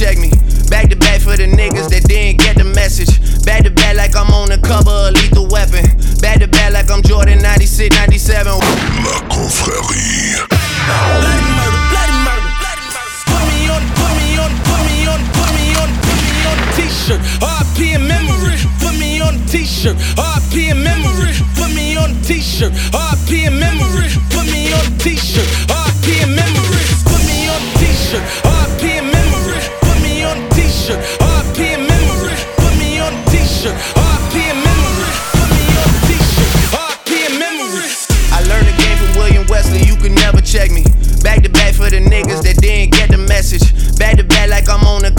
Check me. Back to back for the niggas that didn't get the message. Back to back like I'm on the cover of Lethal Weapon. Back to back like I'm Jordan 96, 97. La Confrérie. Bloody murder, bloody murder, bloody murder. Put me on, put me on, put me on, put me on, put me on a t-shirt, RP in memory. Put me on a t-shirt, RP in memory. Put me on a t-shirt, RP in memory. Put me on a t-shirt, RP in memory.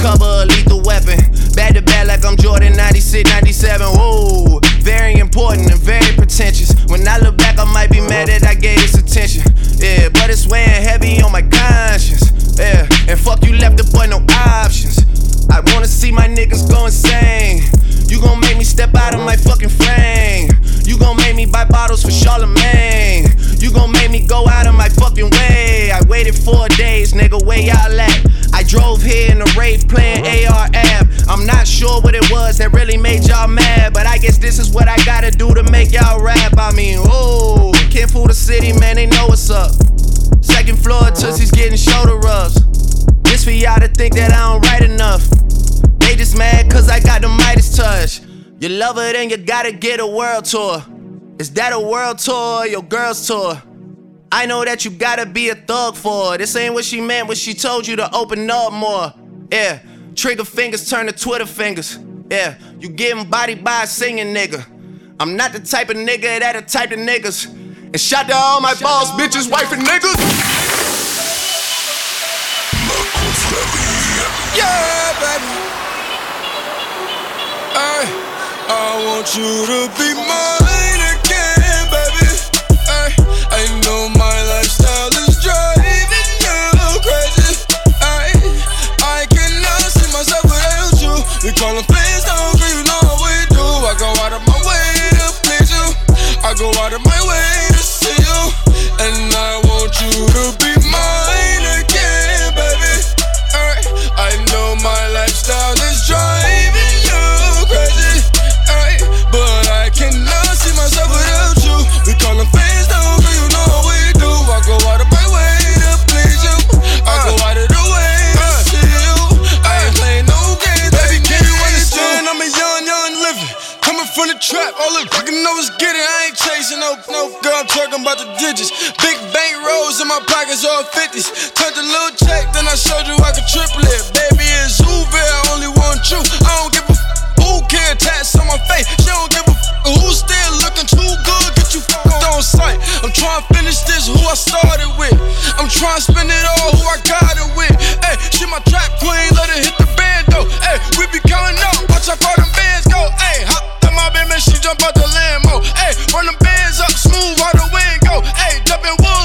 Cover of Lethal Weapon. Back to back like I'm Jordan 96, 97. Whoa, very important and very pretentious. When I look back, I might be mad that I gave that really made y'all mad, but I guess this is what I gotta do to make y'all rap. I mean, oh, can't fool the city, man, they know what's up. Second floor, Tootsie's getting shoulder rubs. This for y'all to think that I don't write enough. They just mad cause I got the Midas touch. You love her, then you gotta get a world tour. Is that a world tour or your girl's tour? I know that you gotta be a thug for her. This ain't what she meant when she told you to open up more. Yeah, trigger fingers turn to Twitter fingers. Yeah, you getting bodied by a singing nigga. I'm not the type of nigga that the type of niggas. And shout to all my boss, bitches, wife, and niggas. Yeah, baby. Ay, I want you to be mine you to be no, no girl. I'm talking about the digits. Big bank rolls in my pockets, all 50s. Touch a little check, then I showed you I could triple it. Baby, it's Uber, I only want you. I don't give a f- who can tats on my face. She don't give a f- who's still looking too good. Get you fucked on sight. I'm trying to finish this, who I started with. I'm trying to spend it all, who I got it with. Hey, she my trap queen, let her hit the band though. Hey, we be counting up, watch how far them bands go. Hey, hop in my baby, she jump out the Lambo. Hey, run them smooth how the wind go. Hey, jumping wood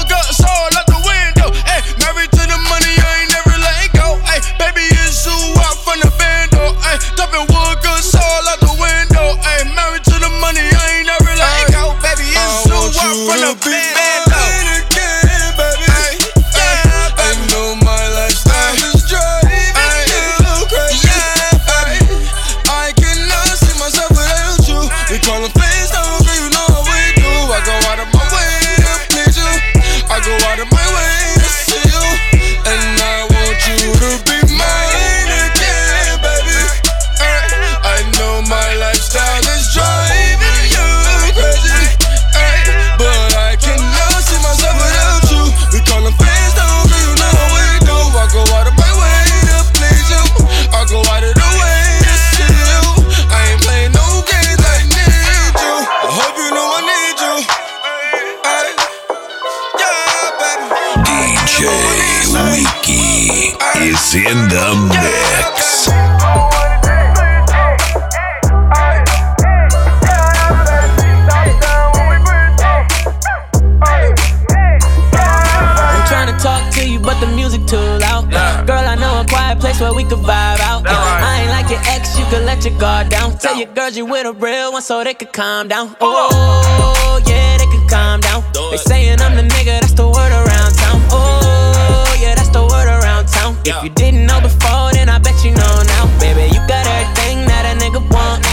Tell your girls you with a real one so they could calm down. Oh, yeah, they could calm down. They saying I'm the nigga, that's the word around town. Oh, yeah, that's the word around town. If you didn't know before, then I bet you know now. Baby, you got everything that a nigga want.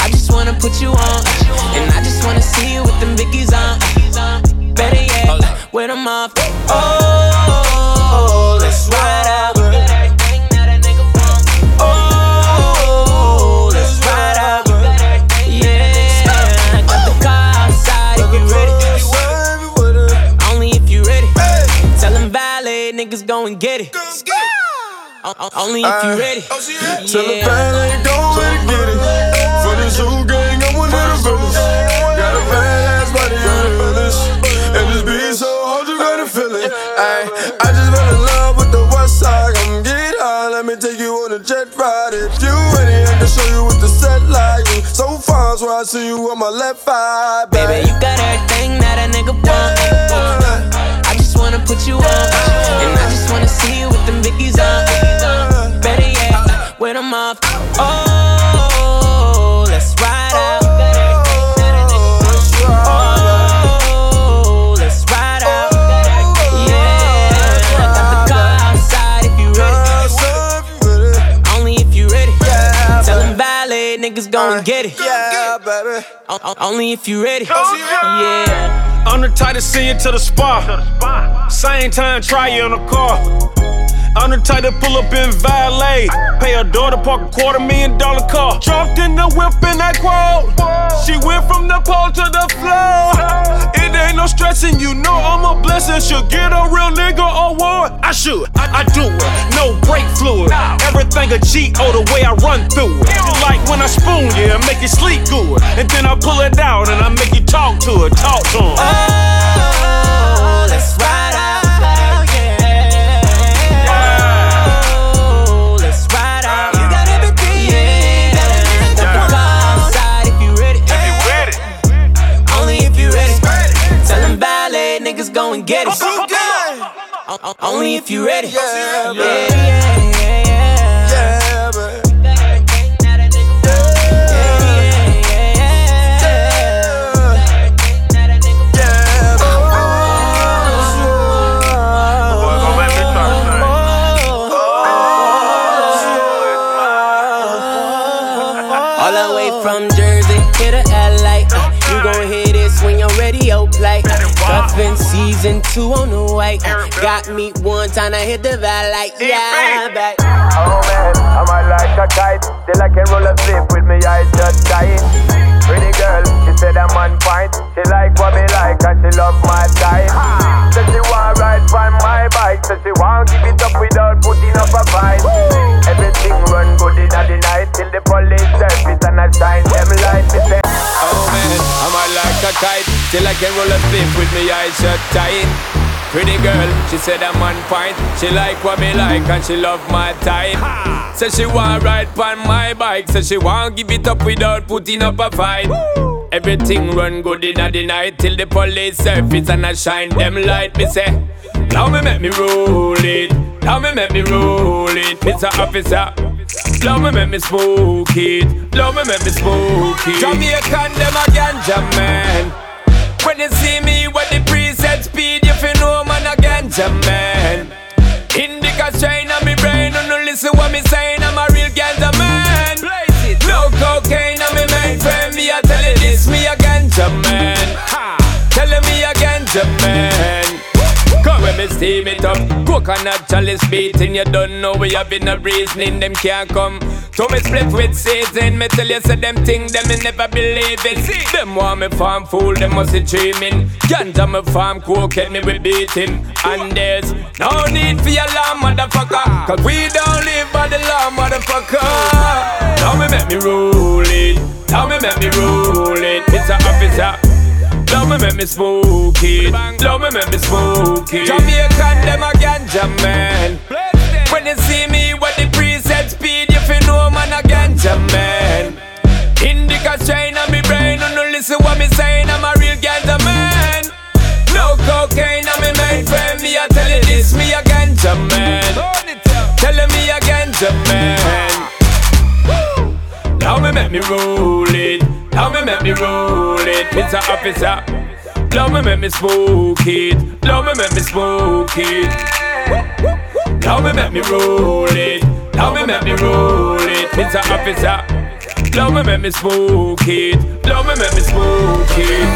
I just wanna put you on. And I just wanna see you with them biggies on. Better yet, with them off. Oh, Only if you oh, ready. Tell the Yeah. bad ain't go and get it. For the zoo gang, I'm one of the villains. Got a badass body on the village. And this beat so hard, you gotta feel it. Ay, I just fell in love with the west side. Come get high, let me take you on a jet ride. If you ready, I can show you what the set like. You so far, so I see you on my left eye. Baby, you got everything that a nigga want. I just uh, wanna put you on. And I just wanna see you with them biggies on. Better yet, with them off. Oh, let's ride out. Oh, let's ride out. Yeah, got the car outside if you ready. Only if you ready. Tell them valet niggas go and get it. Yeah, baby. O- Only if you ready. Yeah. I'm the type to see you to the spa. Same time, try you in a car. I'm the type to pull up in valet. Pay a daughter park a quarter million dollar car. Jumped in the whip in that quote. She went from the pole to the floor. It ain't no stressing, you know I'm a blessing. Should get a real nigga award. I should, I, I do it. No brake fluid. Everything a G O the way I run through it. Like when I spoon yeah, make you sleep good. And then I pull it out and I make you talk to it, talk to him. Only if you're ready. Yeah, Yeah, yeah, yeah, time to hit the valet. Yeah, back. Oh man, I might like a kite. till I can roll a flip with me eyes shut tight. Pretty girl, she said I'm on point. She like what me like and she love my type. Said she want ride on my bike. Said she want give it up without putting up a fight. Everything run good in the night till the police surface and I shine them light. Me say, Oh man, I'm a like a kite Till I can roll a flip with me eyes shut tight Pretty girl, she said I'm on point. She like what me like and she love my type. Said she want ride on my bike. Said she want give it up without putting up a fight. Everything run good in the night Till the police surface and I shine them light. Me say, now me make me roll it. Now me make me roll it Mr. Officer. Love me make me smoke it. Love me make me smoke it. Jamaican them a ganja man When you see me with the preset speed if You know man a ganja man Indica strain on me brain Don't no listen what me saying I'm a real ganja man No cocaine on me main friend Me a tell you this Me a ganja man Telling me a ganja man Come. When me steam it up Coconut chalice beating You don't know we have been a reasoning Them can't come So me split with season Me tell you say them thing Them me never believe it Them want me farm fool Them must be dreaming. Ganja me farm cocaine Me we beating And there's no need for your law motherfucker. Cause we don't live by the law motherfucker. Now me make me roll it. Now me make me roll it. Mr. Officer. Love me make me smoke it. Love me make me smoke it. Jamaican them a ganja man. When you see me a ganja man. Indica strain on me brain, and no listen what me saying. I'm a real ganja man. No cocaine on me friend. Me a tell you this, me a ganja man. Telling me a ganja man. Now me make me roll it. Now me make me roll it. Mr. Officer. Love me make me smoke it. Love me make me smoke it. Now me make me roll it. Now me make me roll it. Mr. Officer. Love me make me smoke it. Love me make me smoke it.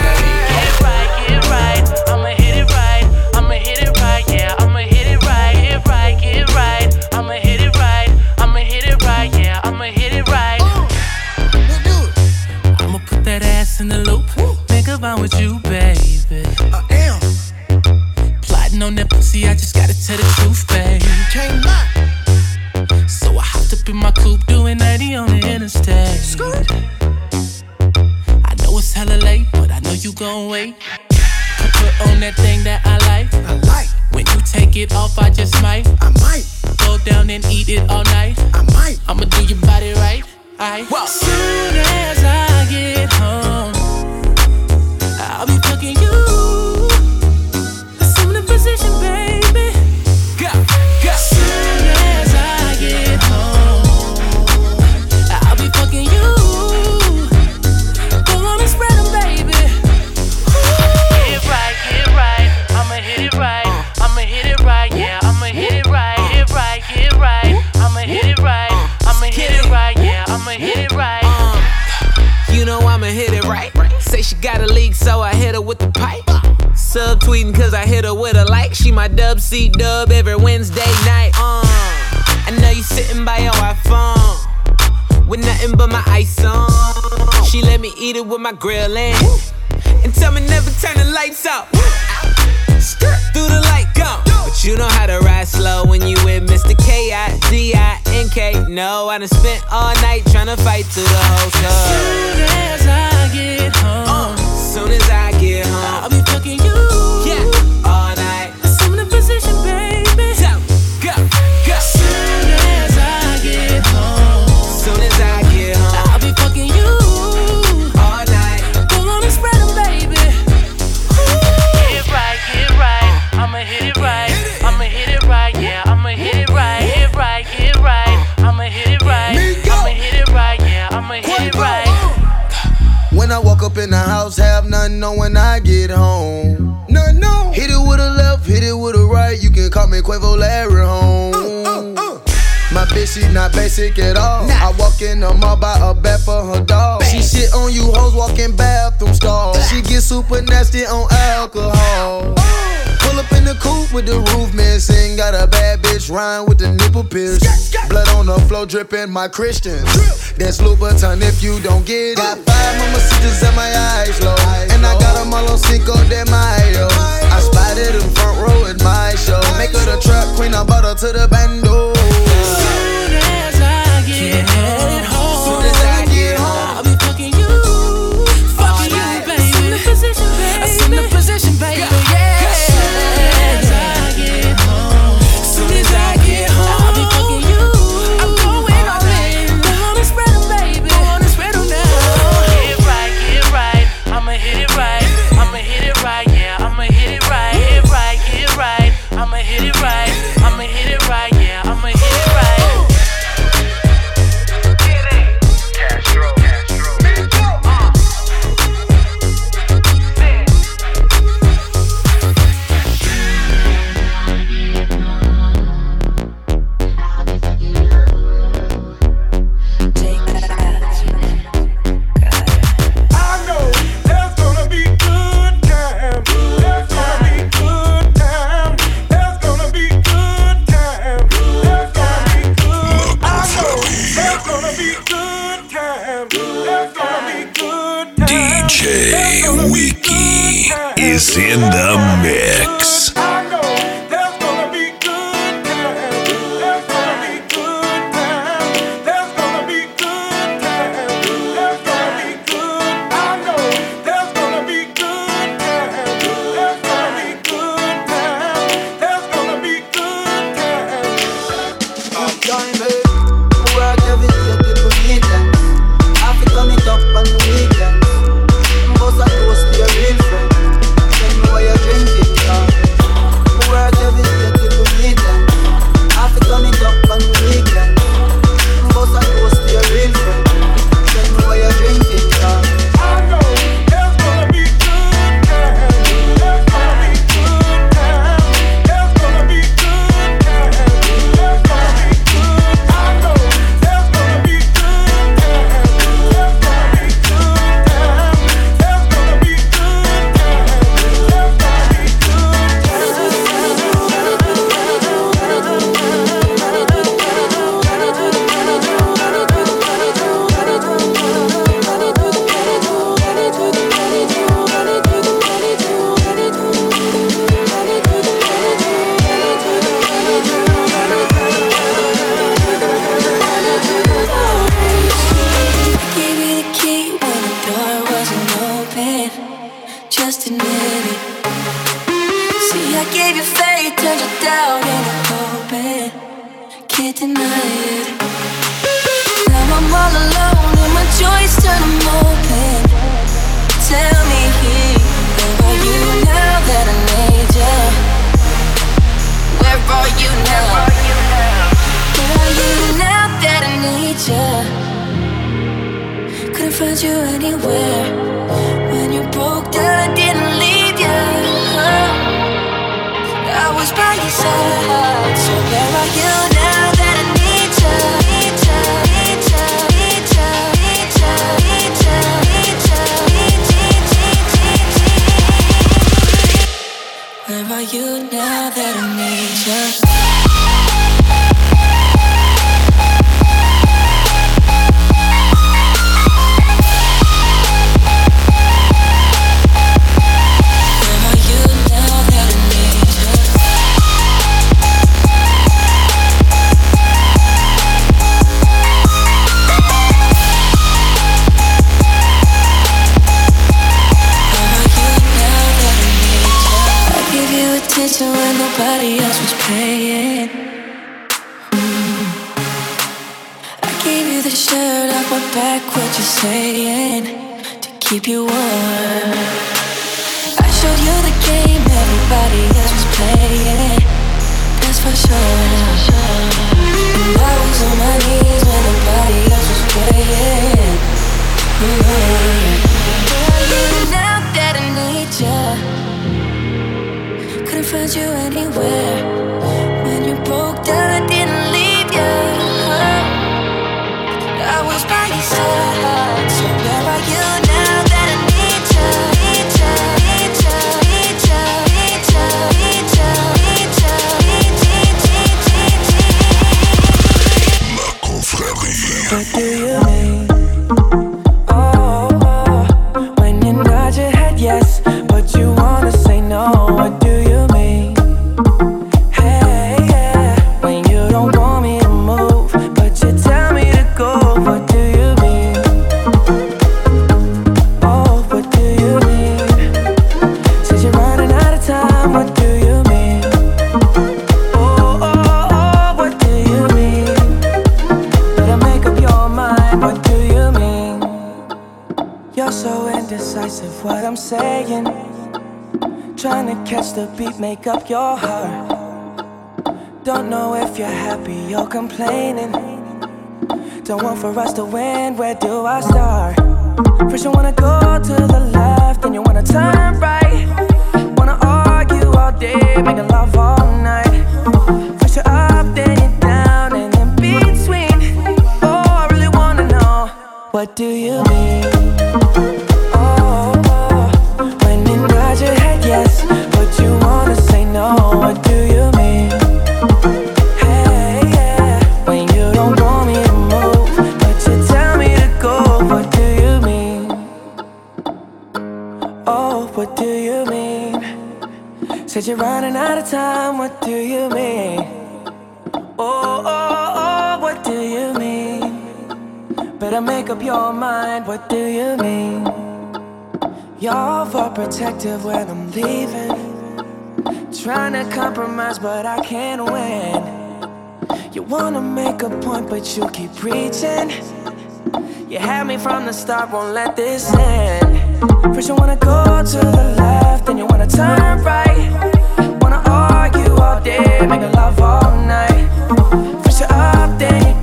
Get right, get right. I'ma hit it right. I'ma hit it right. Yeah, I'ma hit it right. Hit right, get right. I'ma hit it right. I'ma hit it right. Yeah, I'ma hit it right. I'ma put that ass in the loop. Think about with you, baby. I am. Plotting on that pussy, I just gotta tell the truth, baby. Can't lie. Hopped up in my coupe, doing 90 on the interstate. I know it's hella late, but I know you gon' wait. Put, put on that thing that I like. I like. When you take it off, I just might. I might. Go down and eat it all night. I might. I'ma do your body right. I. Soon as I so I hit her with the pipe. Subtweeting cause I hit her with a like. She my dub C dub every Wednesday night. Uh, I know you sitting by your iPhone with nothing but my ice on. She let me eat it with my grill in. And tell me never turn the lights out. Skirt through the light go. But you know how to ride slow when you with Mr. K-I-D-I-N-K. No, I done spent all night trying to fight through the whole club. Soon as I get home, Soon as I get home, I'll be fucking you. yeah, all night. Assume the position, baby. So, go, go. Soon as I get home, Soon as I get home, I'll be fucking you. all night. Go on and spread 'em, baby. Get right, get right. I'ma hit it right. I'ma hit it right. Yeah, I'ma hit it right. Hit right, get right. I'ma hit it right. I'ma hit it right. Yeah, I'ma hit it right. When I walk up in the house, have nothing on when I get home. No, no. Hit it with a left, hit it with a right. You can call me Quavo Larry home. My bitch, she not basic at all. I walk in the mall, buy a bed for her dog. She shit on you hoes, walking bathroom stalls. She get super nasty on alcohol. Pull up in the coupe with the roof missing. Got a bad bitch rhyme with the nipple pierced. Blood on the floor dripping my Christian. That's Louboutin if you don't get it. Got five mama sisters at my eyes low. And I got them all on Cinco de Mayo. I spotted them front row at my show. Make her the truck queen, I bought her to the bando. Soon as I get home, you up. You're happy, you're complaining. Don't want for us to win, where do I start? First, you wanna go to the left, then you wanna turn. what do you mean? Y'all all protective when I'm leaving. Trying to compromise, but I can't win. You wanna make a point, but you keep preaching. You had me from the start, won't let this end. First, you wanna go to the left, then you wanna turn right. Wanna argue all day, make love all night. First, you're up, then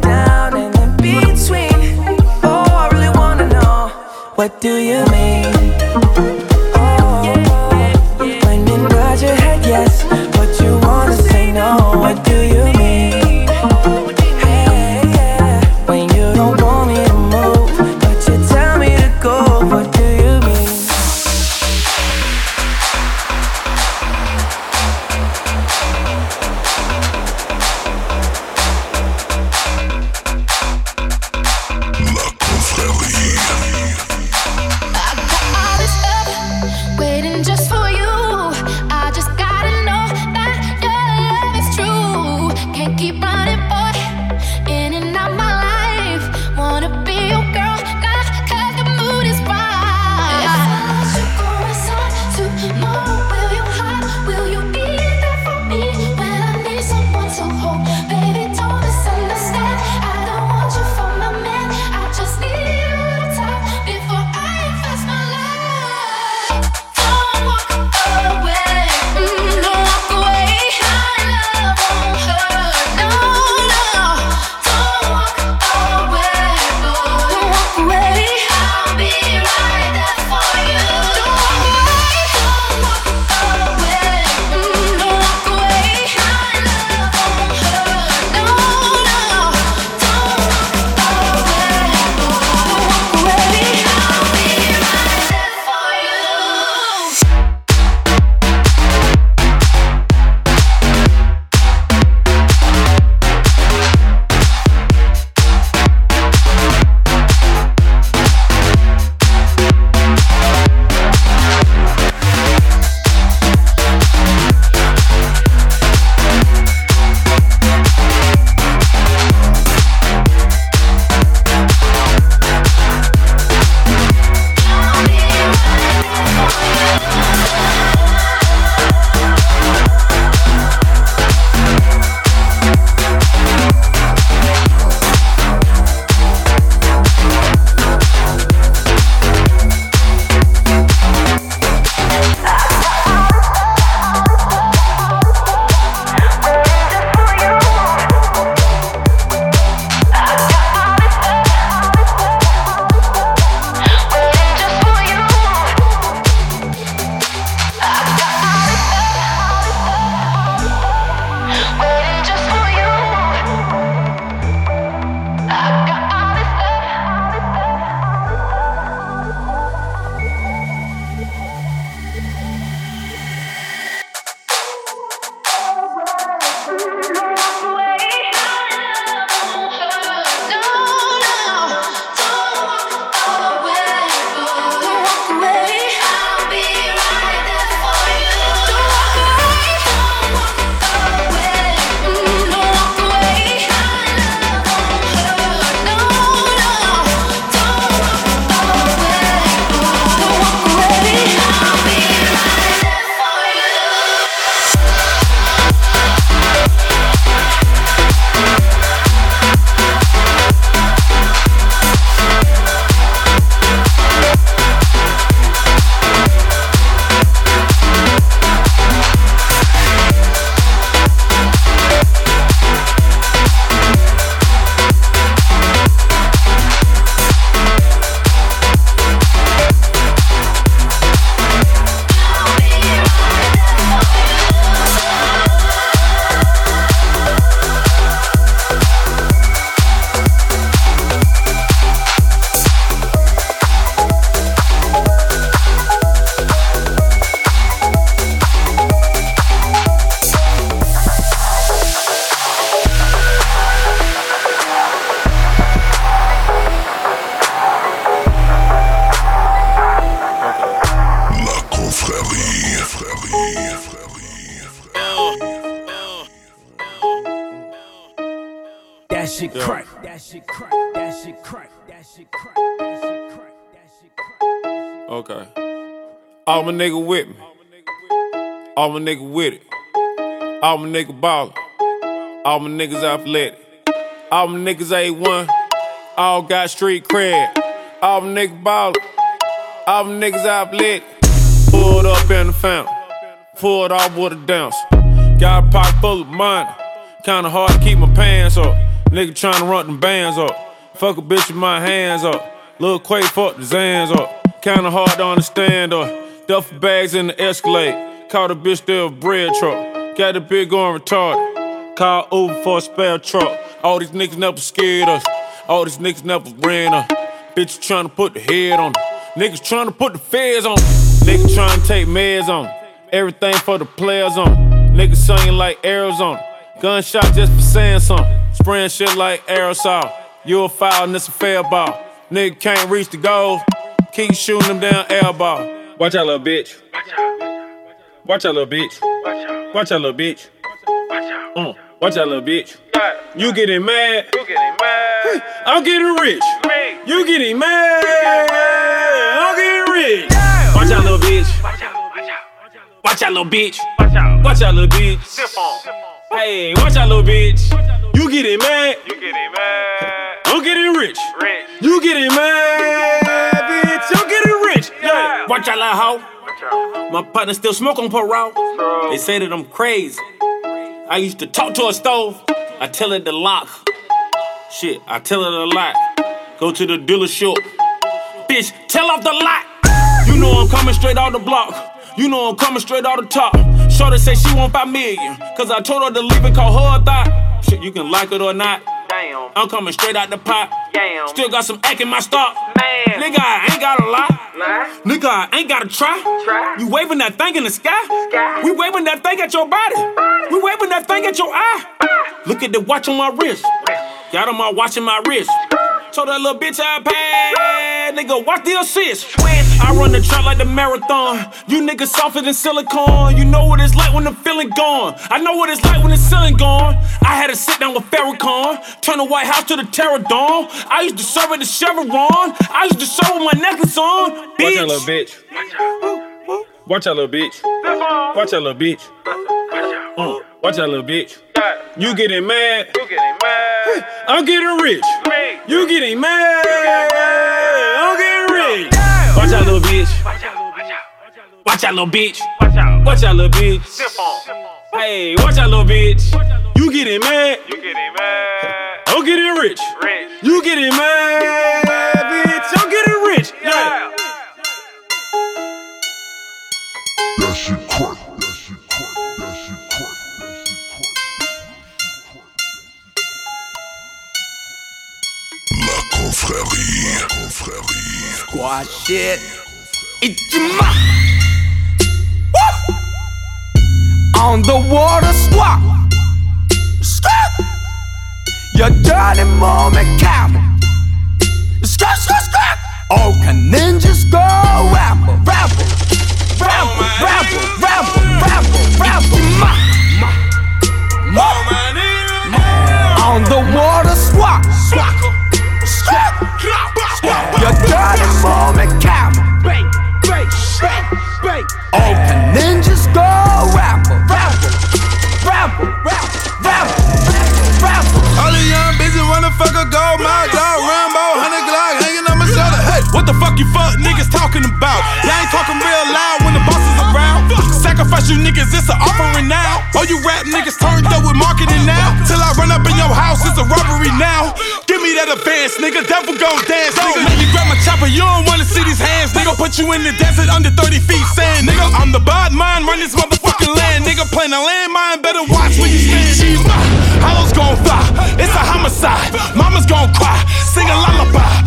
nigga with it. All my nigga ballin'. All my niggas athletic. All my niggas A1. All got street cred. All my niggas ballin'. All my niggas athletic. Pulled up in the fountain. Pulled off with a dance. Got a pocket full of money. Kinda hard to keep my pants up. Nigga tryna run them bands up. Fuck a bitch with my hands up. Lil Quake fuck the Zans up. Kinda hard to understand up. Duffel bags in the Escalade. Caught a bitch there a bread truck. Got the big going retarded. Call Uber for a spare truck. All these niggas never scared us. All these niggas never ran us. Bitch tryna put the head on 'em. Niggas tryna put the feds on 'em. Niggas tryna take meds on 'em. Everything for the players on. Niggas singing like Arizona. Gunshot just for saying something. Spraying shit like aerosol. You a foul and it's a fair ball. Nigga can't reach the goal. Keep shooting them down air ball. Watch out, little bitch. Watch out, little bitch. Watch out, little bitch. Mm. Watch out, little bitch. You getting mad? You getting mad? I'm getting rich. You getting mad? I'm getting rich. Watch out, little bitch. Watch out, little bitch. Watch out, little bitch. Hey, watch out, little bitch. You getting mad? You getting mad? I'm getting rich. Rich. You getting mad, bitch? I'm getting rich. Yeah. Watch out, little hoe. My partner still smoke on parole. They say that I'm crazy. I used to talk to a stove. I tell it to lock. Shit, I tell it a lot. Go to the dealership. Bitch, tell off the lot. You know I'm coming straight out the block. You know I'm coming straight out the top. Shorty say she want five million. Cause I told her to leave it, call her a thought. Shit, you can like it or not. Damn. I'm coming straight out the pot. Damn. Still got some egg in my stock. Man. Nigga, I ain't got a lot. Nah. Nigga, I ain't gotta try. try. You waving that thing in the sky? sky. We waving that thing at your body. body. We waving that thing at your eye. Ah. Look at the watch on my wrist. Y'all on my watch in my wrist. Ah. Told that little bitch I paid. Nigga, watch the assist. I run the track like the marathon. You niggas softer than silicone. You know what it's like when the feeling gone. I know what it's like when the ceiling gone. I had to sit down with Farrakhan. Turn the White House to the Terror Dome. I used to serve at the Chevron. I used to serve with my necklace on. Bitch. Watch out, little bitch. Watch out, little bitch. Watch out, little bitch. Watch out, little bitch. You getting mad? You getting mad? I'm getting rich. You getting mad? I'm getting rich. Watch out, little bitch. Watch out, little bitch. Watch out, little bitch. Hey, watch out, little bitch. You getting mad? You getting mad? I'm getting rich. You getting mad, bitch? I'm getting rich. Yeah. That shit crack. That shit crack. That shit crack. That shit crack. La confrérie. La confrérie. Squad shit. Ichima. On the water squad. Skirt. Your dirty moment camel. Skirt, skirt, skirt. All can ninjas go rapper, rapper, rapper, rapper, rapper, rapper, rapper. Ma, ma, ma. On the water squad. Skirt. Your dirty moment camel. All can ninjas go rapper, rapper, rapper, rapper, rapper, rapper. All the young bitches wanna fuck a gold mouth dog, Rambo, hundred Glock hanging on my shoulder. Hey, what the fuck you fuck niggas talking about? Y'all ain't talking real loud when the boss is around. Sacrifice you niggas, it's an offering now. All you rap niggas turned up with marketing now. Till me that advance, nigga. Devil gon' dance, nigga. Let me grab my chopper, you don't wanna see these hands, nigga. Put you in the desert under 30 feet sand, nigga. I'm the bad mind, run this motherfucking land, nigga. Playing a landmine, better watch where you stand. Hollows gon' fly, it's a homicide. Mama's gon' cry, sing a lullaby.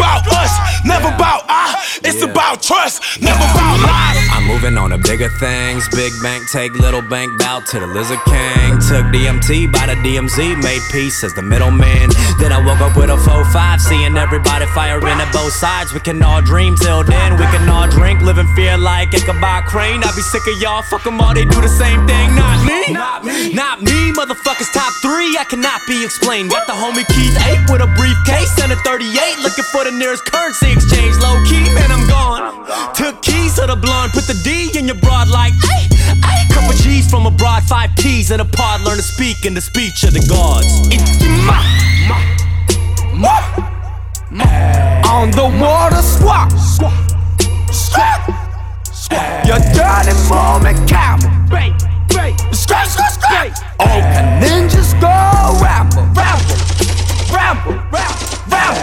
About us, never about I. It's about trust, never about lies. I'm moving on to bigger things. Big bank, take little bank, bow to the lizard king. Took DMT by the DMZ, made peace as the middleman. Then I woke up with a 4-5, seeing everybody firing at both sides. We can all dream till then, we can all drink, live in fear like Ichabod Crane. I be sick of y'all, fuck 'em all, they do the same thing. Not me, not me, not me, motherfuckers top three, I cannot be explained. Got the homie Keith 8 with a briefcase and a 38. Looking for the nearest currency exchange. Low key, man, I'm gone. Took keys to the blonde, put the D in your broad like, ay, ay. Couple G's from abroad, five keys in a pod. Learn to speak in the speech of the gods. On the water swap. Swap. Your dirty moment camel. Straight, straight, straight. All the ninjas go ramble, ramble, ramble, ramble, ramble,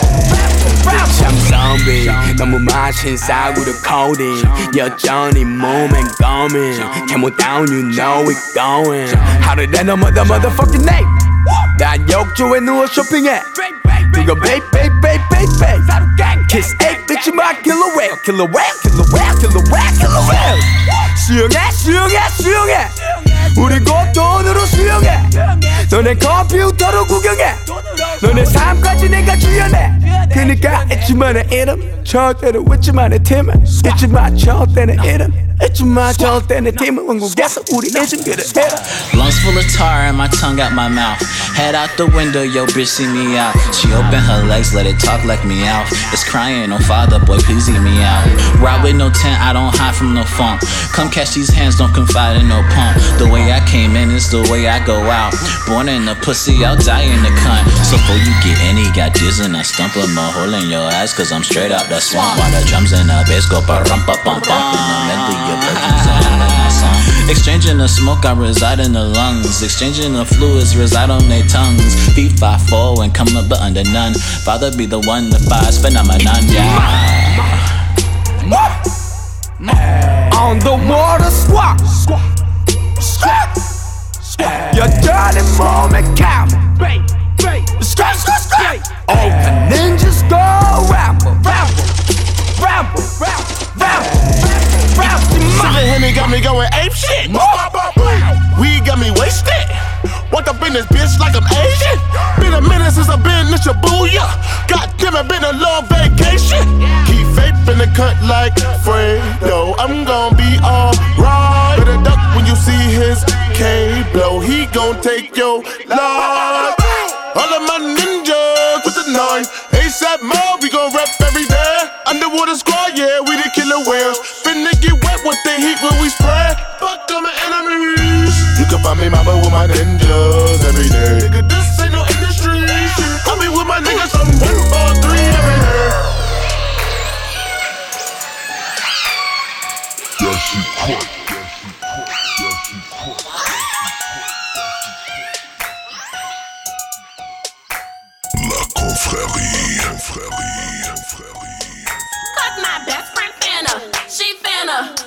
ramble. 참 zombie 너무 마신 싸구려 codeine 여전히 몸엔 coming Came down you know it going 하루 내너 mother motherfucking name 난 욕조에 누워 쇼핑해 그거 베이 베이 베이 베이 베이 Kiss 8 bitch my killer whale killer whale killer whale killer whale killer whale 수영해 수영해 수영해 우리 곧 돈으로 수영해 너네 컴퓨터로 구경해 너네 삶까지 내가 주연해 그니까 잊지 마 내 이름 절대로 잊지 마내 팀은 잊지 마 절대 내 이름 잊지 마 절대 내 팀은 왕국에서 우리 이름 그래 해라 Lungs full of tar and my tongue out my mouth. Head out the window, yo bitch see me out. She open her legs, let it talk like me out. It's crying, oh father, boy, please see me out. Ride with no tent, I don't hide from no funk. Come catch these hands, don't confide in no pump. The way I came in is the way I go out. Born in the pussy, I'll die in the cunt. So before you get any, got jizz and I stump a hole in your eyes, cause I'm straight out the swamp. While the drums and the bass go pa rum pa pum. In the medley, your and my. Exchanging the smoke, I reside in the lungs. Exchanging the fluids, reside on their tongues. Feet five four and come up but under none. Father be the one, the five phenomenon, yeah. On the water swap Swap Your dirty moment camel Straight, straight, straight All the ninjas go ramble, ramble, ramble, ramble, ramble, ramble. Sippin' Henny got me going ape shit. Weed got me wasted. Walked up in this bitch like I'm Asian. Been a minute since I've been in Shibuya. God damn it, been a long vacation. Keep faith in the cut like Fredo. I'm gon' be alright. Duck when you see his K blow. He gon' take your life. All of my ninjas with the nine. ASAP Mob, we gon' rap every day. Underwater squad, yeah, we the killer whales. Finna get wet with the heat when we spread. Fuck all my enemies. You can find me mama with my ninjas every day. Nigga, this ain't no industry. I be with my niggas from one, four, three every day. Yeah, she quit. She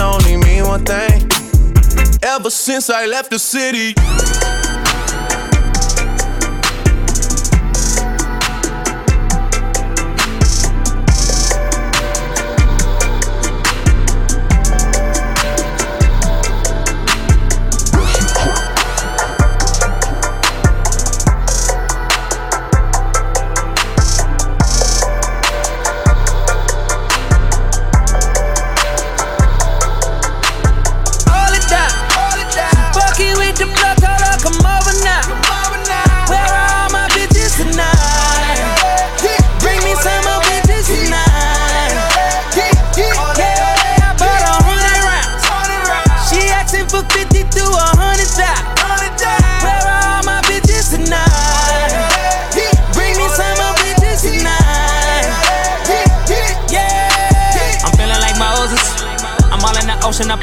only mean one thing. Ever since I left the city.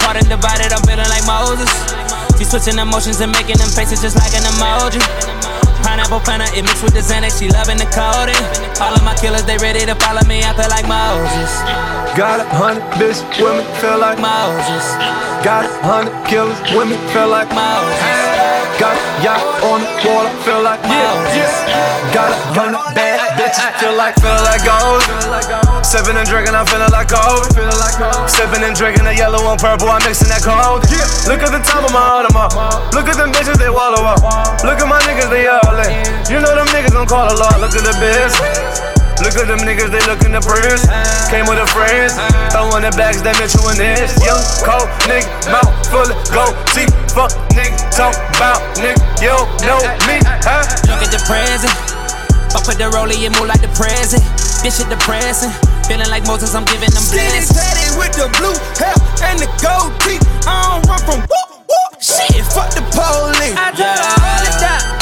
Apart and divided. I'm feeling like Moses. She switching emotions and making them faces just like an emoji. Pineapple Fanta, it mixed with the Xanax. She loving the coding. All of my killers, they ready to follow me. I feel like Moses. Got a hundred bitch women feel like Moses. Got a hundred killers women feel like Moses. Got a yacht on the water feel like Moses. Got a hundred bad bitches feel like feel like gold. Sipping and drinking, I'm feeling like gold. Sipping and drinking the yellow and purple, I'm mixing that cold. Look at the top of my Audemars. Look at them bitches, they wallow up. Look at my niggas, they all in. You know them niggas gon' call a lot. Look at the biz. Look at them niggas, they lookin' the prince. Came with a friends, throwing the bags, they met you in this. Young, cold nigga, mouth full of gold teeth. Fuck nigga, talk about nigga, you don't know me, huh? Look at the present. Fuck with the rollie, it move like the present. This shit depressing. Feeling like Moses, I'm giving them Skinny blessings. tatted with the blue hair and the gold teeth. I don't run from whoop, whoop. Shit, fuck the police. I told her hold it down.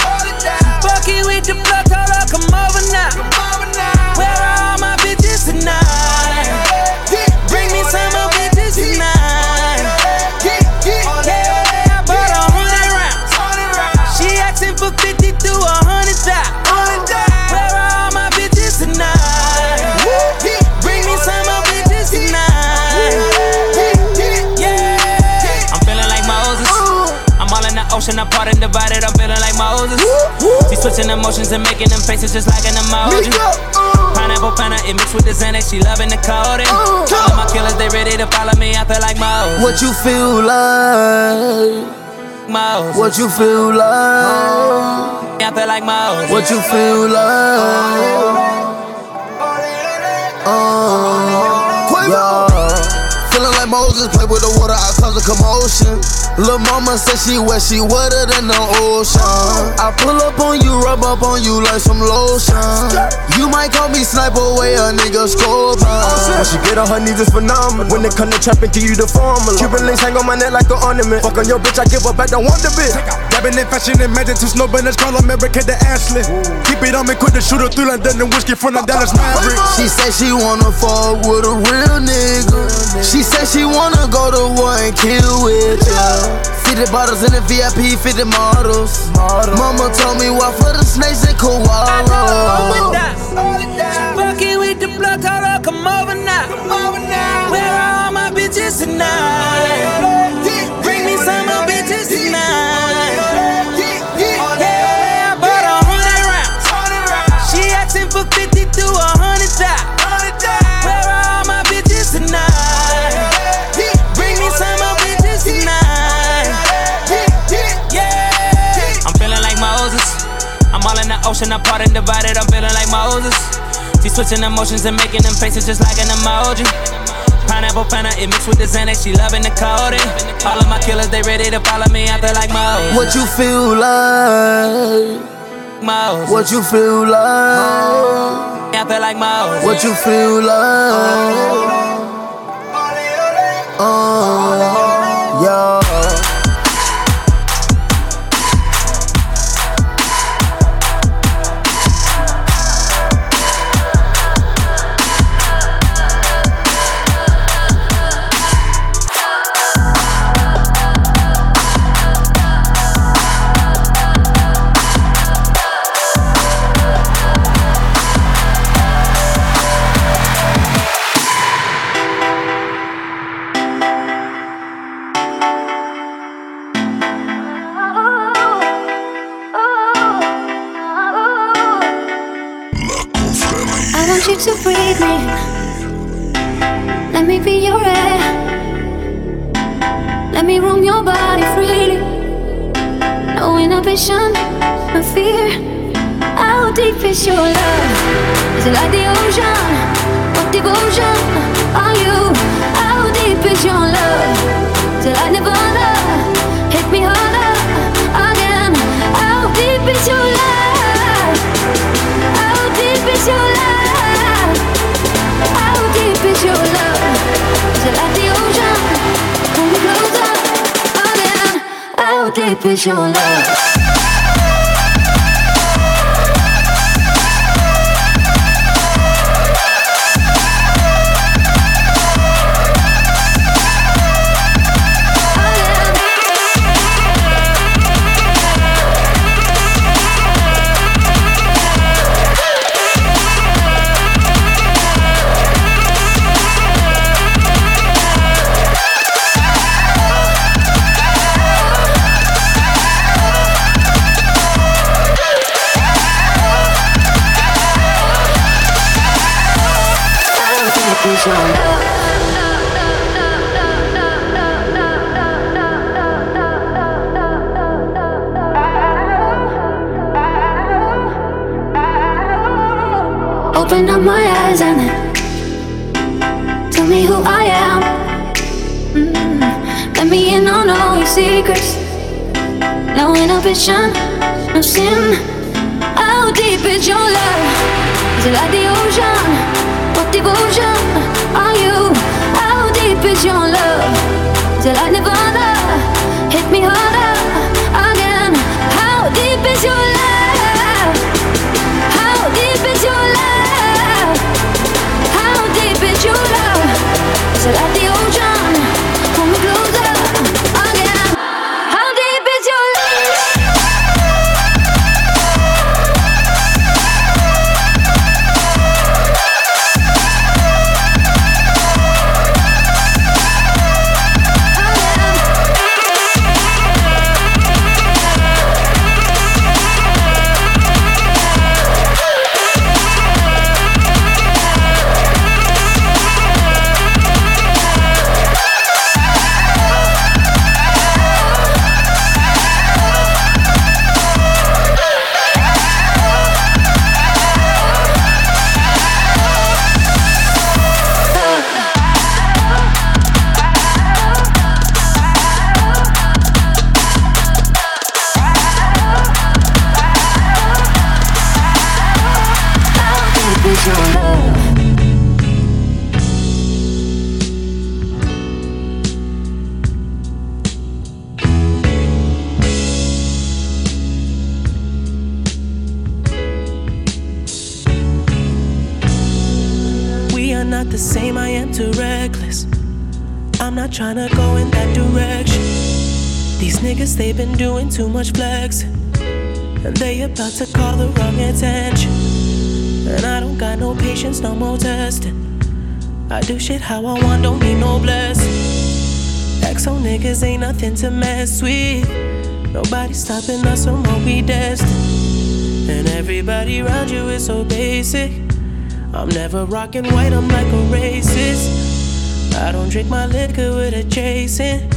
All ocean, apart and divided. I'm feeling like Moses. She switching emotions and making them faces just like an emoji. Pineapple Fanta, it mixed with the Xanax. She loving the coding. All of my killers, they ready to follow me. I feel like Moses. What you feel like? Moses. What you feel like? I feel like Moses. What you feel like? Uh, yeah. Moses, play with the water, I cause a commotion. Lil' mama said she wet, she wetter than the ocean. I pull up on you, rub up on you like some lotion. You might call me sniper, way oh, a nigga scorpion. When she get on her knees, it's phenomenal. When it come to trapping, give you the formula. Cuban links hang on my neck like an ornament. Fuck on your bitch, I give her back, don't want the bitch. Dabbing in fashion and magic to snow banners, call America the Ashley. Keep it on me, quit the shooter through London and whiskey from the Dallas Maverick. She said she wanna fuck with a real nigga. She said she wanna go to war and kill with ya. 50 bottles in the VIP, 50 models. Mama told me walk for the snakes and koalas. Fucking with the blood, told her come over now. Where are all my bitches tonight? Ocean, apart and divided. I'm feeling like Moses. She switching emotions and making them faces just like an emoji. Pineapple Fanta, it mixed with the Xanax. She loving the coding. All of my killers, they ready to follow me. I feel like Moses. What you feel like? Moses. What you feel like? I feel like Moses. What you feel like? Uh, Open up my eyes and then tell me who I am. Mm, Let me in on all your secrets. No inhibition, no sin. How deep is your love? Is it like the ocean? What devotion are you? How deep is your love? Is it like Nirvana? Too much flex. And they about to call the wrong attention. And I don't got no patience, no more testing. I do shit how I want, don't need no blessing. XO niggas ain't nothing to mess with. Nobody stopping us from what we destined. And everybody around you is so basic. I'm never rocking white, I'm like a racist. I don't drink my liquor with a chasing.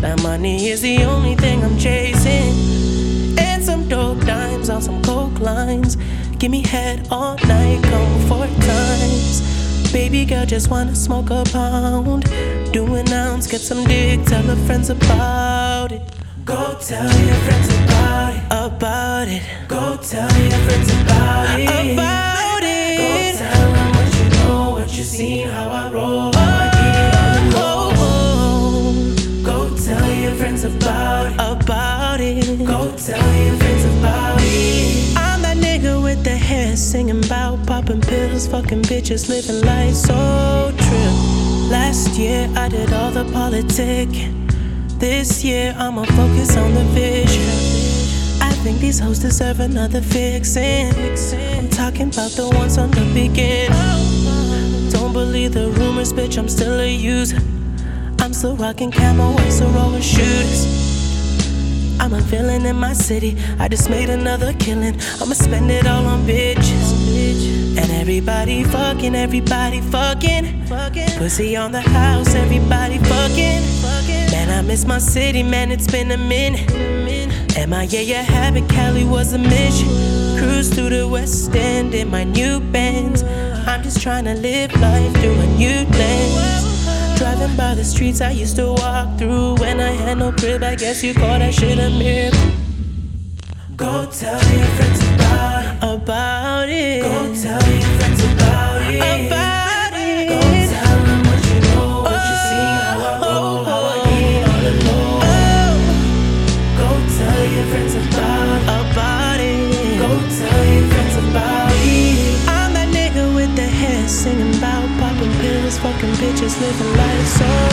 That money is the only thing I'm chasing. And some dope dimes on some coke lines. Give me head all night, come four times. Baby girl just wanna smoke a pound. Do an ounce, get some dick, tell her friends about it. Go tell your friends about it. About it. Go tell your friends about it. About it. Go tell them what you know, what you seen, how I roll. Go tell your friends about me. I'm that nigga with the hair singing about popping pills, fucking bitches, living life so true. Last year I did all the politicking. This year I'ma focus on the vision. I think these hoes deserve another fixin'. I'm talking about the ones on the beginning. Don't believe the rumors, bitch, I'm still a user. I'm still rocking camo, white Sorora shooters. I'm a villain in my city. I just made another killing. I'ma spend it all on bitches. And Everybody fucking, everybody fucking. Pussy on the house, everybody fucking. Man, I miss my city, man, it's been a minute. MIA, yeah, habit, Cali was a mission. Cruise through the West End in my new Benz. I'm just trying to live life through a new lens. Driving by the streets I used to walk through when I had no crib. I guess you call that shit a miracle. Go tell your friends about. About it. Go tell living life so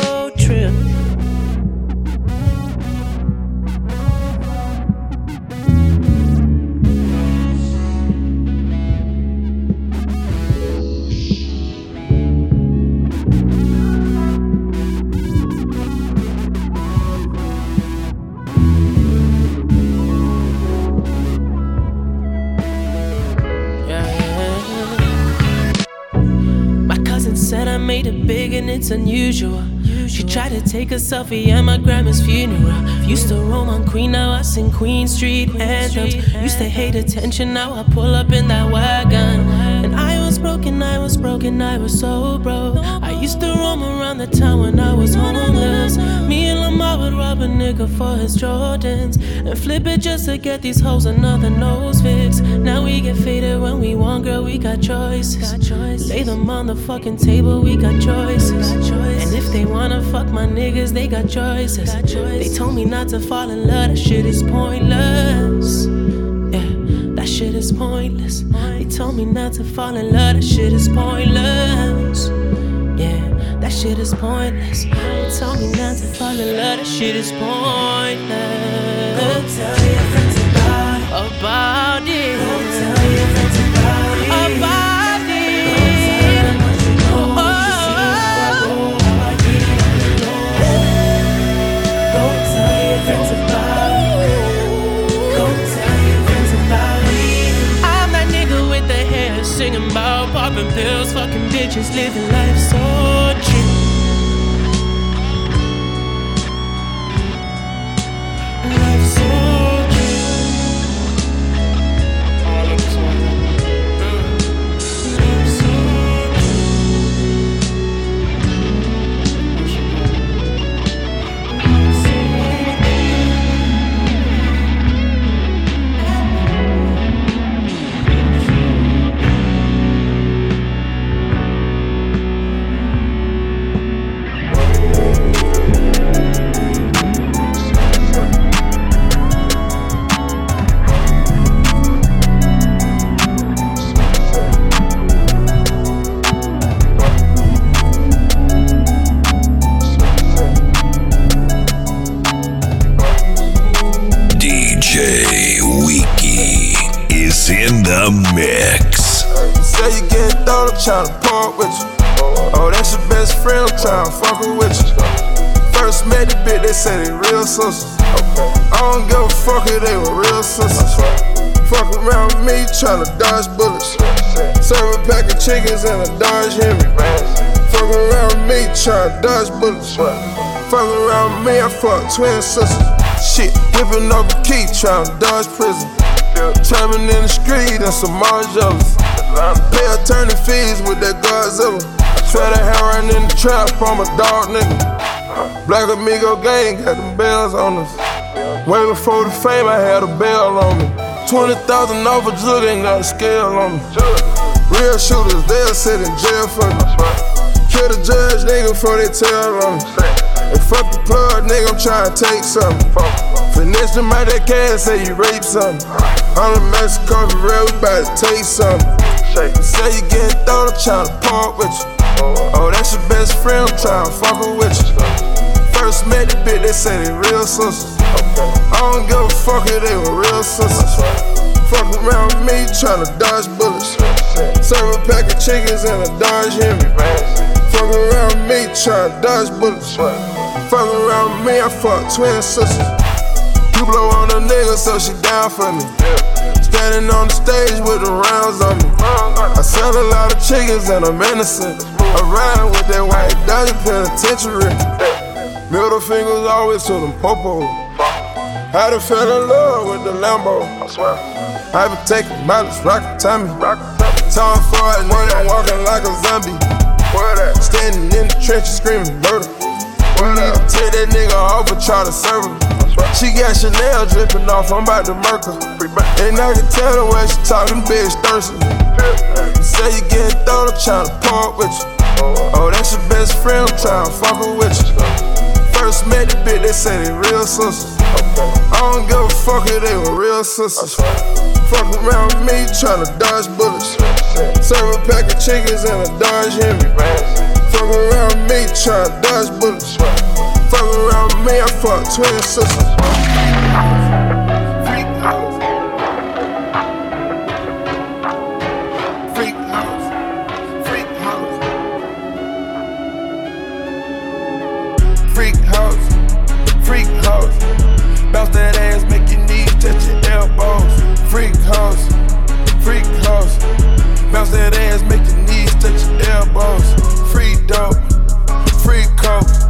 it's unusual. She tried to take a selfie at my grandma's funeral. Used to roam on Queen, now I sing Queen Street anthems. Used to hate attention, now I pull up in that wagon. And I was broken, I was broken, I was so broke. I used to roam around the town when I was homeless. Me and Lamar would rob a nigga for his Jordans and flip it just to get these hoes another nose fix. Now we get faded when we want, girl, we got choices. Lay them on the fucking table, we got choices. And if they wanna fuck my niggas, they got choices. They told me not to fall in love, that shit is pointless. Yeah, that shit is pointless. They told me not to fall in love, that shit is pointless. Yeah, that shit is pointless. They told me not to fall in love, that shit is pointless. Go tell your friends about. About it. Bitches, living life tryna dodge bullets. Serve a pack of chickens and a Dodge Hemi. Fuck around me, tryna dodge bullets. Fuck around me, I fuck twin sisters. Shit, whipping up a key, tryna dodge prison. Traveling in the street and some more. Pay attorney fees with that Godzilla. Try to heroin in the trap, I'm a dog nigga. Black Amigo gang got them bells on us. Way before the fame, I had a bell on me. 20,000 off a jug, ain't got a scale on me. Real shooters, they'll sit in jail for me. Kill the judge, nigga, before they tell on me. And fuck the plug, nigga, I'm tryna take something. Finesse them out that cash, say you rape something. I'm a Mexico for real, we bout to taste something. Say you getting thought, I'm tryna park with you. Oh, that's your best friend, I'm tryna fuck with you. First met the bitch, they say they real sisters. I don't give a fuck if they were real sisters. Fuck around with me, tryna dodge bullets. Serve a pack of chickens and a Dodge Hemi. Fuck around me, tryna dodge bullets. Fuck around me, I fuck twin sisters. You blow on a nigga, so she down for me. standing on the stage with the rounds on me. I sell a lot of chickens and I'm innocent. I ride with that white Dutch penitentiary. Middle fingers always to them popo. Had to fell in love with the Lambo. I swear. I been taking mileage, rockin' Tommy. Time for it, when I'm walking like a zombie. Standing in the trenches screaming murder. Need to Take that nigga off and try to serve him. She got Chanel dripping off, I'm about to murk her. And I can tell the way she talking, bitch thirsty. You say you getting thrown, I'm tryna part with you. Oh, that's your best friend, I'm tryna fuck her with you. First met the bitch, they say they real sisters. I don't give a fuck if they were real sisters. Fuck around with me, tryna dodge bullets. Serve a pack of chickens and a Dodge Hemi. Fuck around with me, tryna dodge bullets. Fuck around with me, I fuck twin sisters. Elbows. Freak house, freak house. Bounce that ass, make your knees touch your elbows. Free dope, free coke.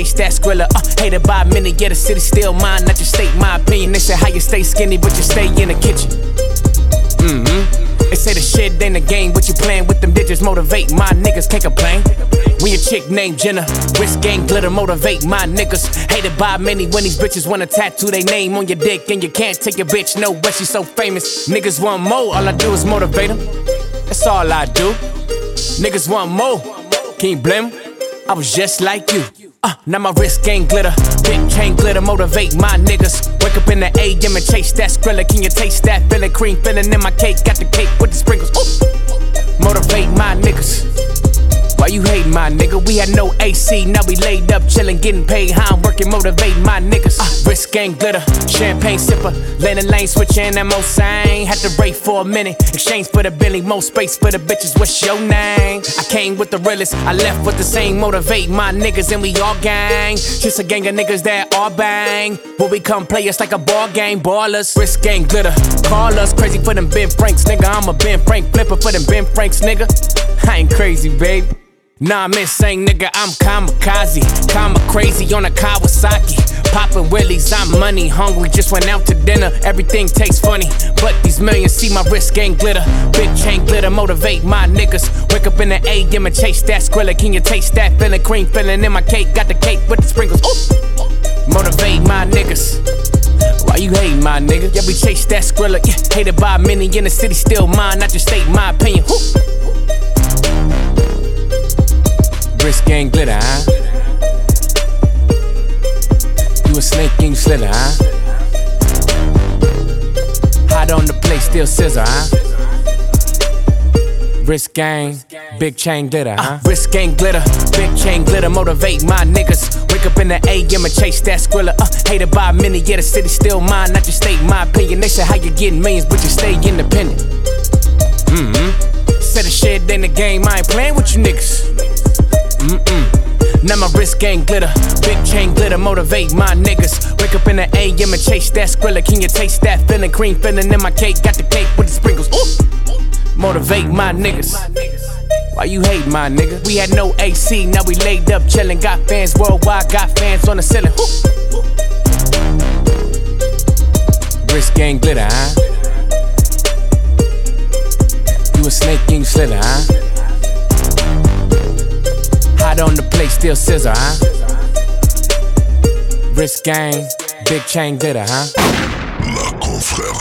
AM and chase that skrilla. Uh, hated by many, yeah, the city still mine. Not just state my opinion. They say how you stay skinny, but you stay in the kitchen. Mm hmm. They say the shit ain't a game, but you playing with them digits. Motivate my niggas, can't complain. We a chick named Jenna, wrist gang glitter, motivate my niggas. Hated by many when these bitches wanna tattoo their name on your dick, and you can't take your bitch nowhere, she's so famous. Niggas want more, all I do is motivate them. That's all I do. Niggas want more, can you blame? I was just like you. Uh, now my wrist gang glitter, big chain glitter, motivate my niggas. Wake up in the AM and chase that skrilla. Can you taste that filling cream filling in my cake? Got the cake with the sprinkles. Ooh. Motivate my niggas. Why you hating my nigga? We had no AC, now we laid up, chillin', getting paid. How I'm working, motivating my niggas. Uh, wrist gang glitter, champagne sipper, landing lane switching that most sang. Had to break for a minute, exchange for the Bentley, more space for the bitches. What's your name? I came with the realest, I left with the same motivate my niggas, and we all gang. Just a gang of niggas that all bang. When we come play, it's like a ball game, ballers. Wrist gang glitter, call us crazy for them Ben Franks, nigga. I'm a Ben Frank flipper for them Ben Franks, nigga. I ain't crazy, babe. Nah, I'm insane, nigga. I'm kamikaze. Kama crazy on a Kawasaki. Poppin' willies, I'm money hungry. Just went out to dinner, everything tastes funny. But these millions see my wrist gang glitter. Big chain glitter, motivate my niggas. Wake up in the AM and chase that squilla. Can you taste that feeling? Cream filling in my cake. Got the cake with the sprinkles. Ooh. Motivate my niggas. Why you hating my nigga? Yeah, we chase that squilla. Yeah, hated by many in the city, still mine. Not just state my opinion. Ooh. Wrist gang glitter, huh? You a snake king slither, huh? Hot on the plate, still scissor, huh? Wrist gang, big chain glitter, huh? wrist gang glitter, big chain glitter, motivate my niggas. Wake up in the AM and chase that squilla. Uh, hated by many, yeah, the city still mine. Not just state my opinion. They say how you getting millions, but you stay independent. Mm-hmm. Said the shit in the game, I ain't playing with you niggas. Mm-mm. Now my wrist gang glitter, big chain glitter, motivate my niggas. Wake up in the AM and chase that squilla. Can you taste that feeling? Cream filling in my cake, got the cake with the sprinkles. Ooh. Motivate my niggas. Why you hate my nigga? We had no AC, now we laid up chillin'. Got fans worldwide, got fans on the ceiling. Ooh. Wrist gang glitter, huh? You a snake king slither, huh? Hot on the plate, still scissor, huh? Wrist gang, big chain glitter, huh? La confrérie.